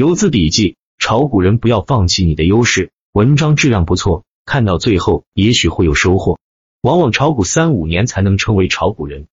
游资笔记：炒股人不要放弃你的优势。文章质量不错，看到最后也许会有收获。往往炒股三五年才能成为炒股人。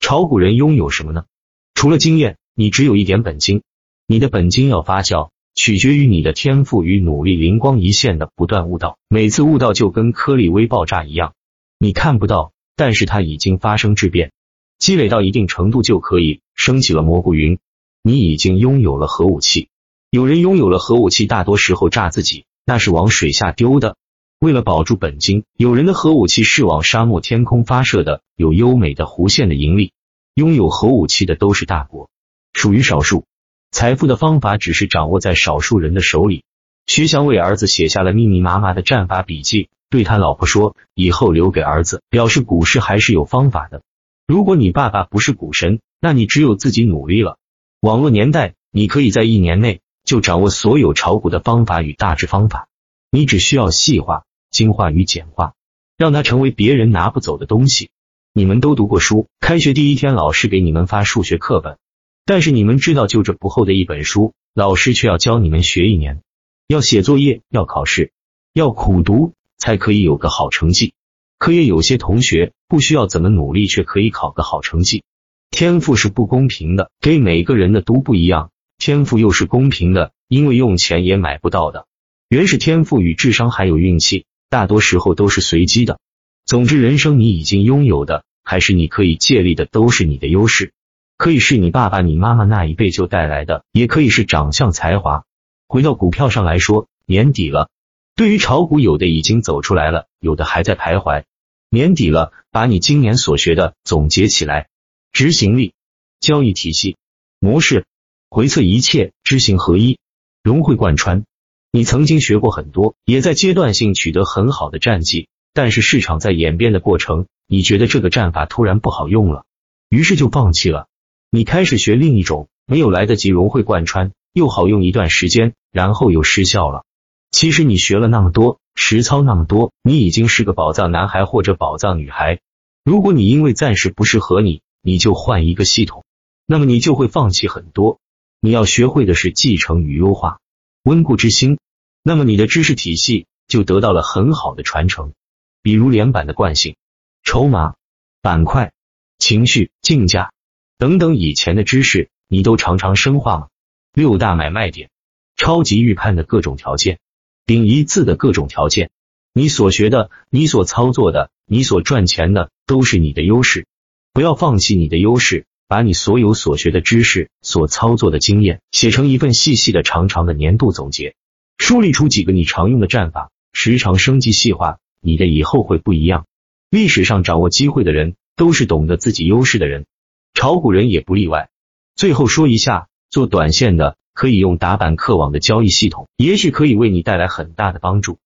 炒股人拥有什么呢？除了经验，你只有一点本金。你的本金要发酵，取决于你的天赋与努力，灵光一现的不断悟道。每次悟道就跟颗粒微爆炸一样，你看不到，但是它已经发生质变。积累到一定程度就可以升起了蘑菇云。你已经拥有了核武器。有人拥有了核武器，大多时候炸自己，那是往水下丢的。为了保住本金，有人的核武器是往沙漠天空发射的，有优美的弧线的盈利。拥有核武器的都是大国，属于少数。财富的方法只是掌握在少数人的手里。徐翔为儿子写下了密密麻麻的战法笔记，对他老婆说：“以后留给儿子，表示股市还是有方法的。如果你爸爸不是股神，那你只有自己努力了。网络年代，你可以在一年内。”就掌握所有炒股的方法与大致方法，你只需要细化、精化与简化，让它成为别人拿不走的东西。你们都读过书，开学第一天老师给你们发数学课本，但是你们知道就这不厚的一本书，老师却要教你们学一年，要写作业，要考试，要苦读才可以有个好成绩。可也有些同学不需要怎么努力，却可以考个好成绩。天赋是不公平的，给每个人的都不一样。天赋又是公平的，因为用钱也买不到的。原始天赋与智商还有运气，大多时候都是随机的。总之，人生你已经拥有的，还是你可以借力的，都是你的优势。可以是你爸爸、你妈妈那一辈就带来的，也可以是长相、才华。回到股票上来说，年底了，对于炒股，有的已经走出来了，有的还在徘徊。年底了，把你今年所学的总结起来，执行力、交易体系、模式。回测一切，知行合一，融会贯穿。你曾经学过很多，也在阶段性取得很好的战绩，但是市场在演变的过程，你觉得这个战法突然不好用了，于是就放弃了。你开始学另一种，没有来得及融会贯穿，又好用一段时间，然后又失效了。其实你学了那么多，实操那么多，你已经是个宝藏男孩或者宝藏女孩。如果你因为暂时不适合你，你就换一个系统，那么你就会放弃很多。你要学会的是继承与优化，温故知新，那么你的知识体系就得到了很好的传承。比如连板的惯性、筹码、板块、情绪、竞价等等以前的知识，你都常常深化吗？六大买卖点、超级预判的各种条件、顶一字的各种条件，你所学的、你所操作的、你所赚钱的，都是你的优势。不要放弃你的优势。把你所有所学的知识、所操作的经验写成一份细细的、长长的年度总结，梳理出几个你常用的战法，时常升级细化，你的以后会不一样。历史上掌握机会的人，都是懂得自己优势的人，炒股人也不例外。最后说一下，做短线的可以用打板客网的交易系统，也许可以为你带来很大的帮助。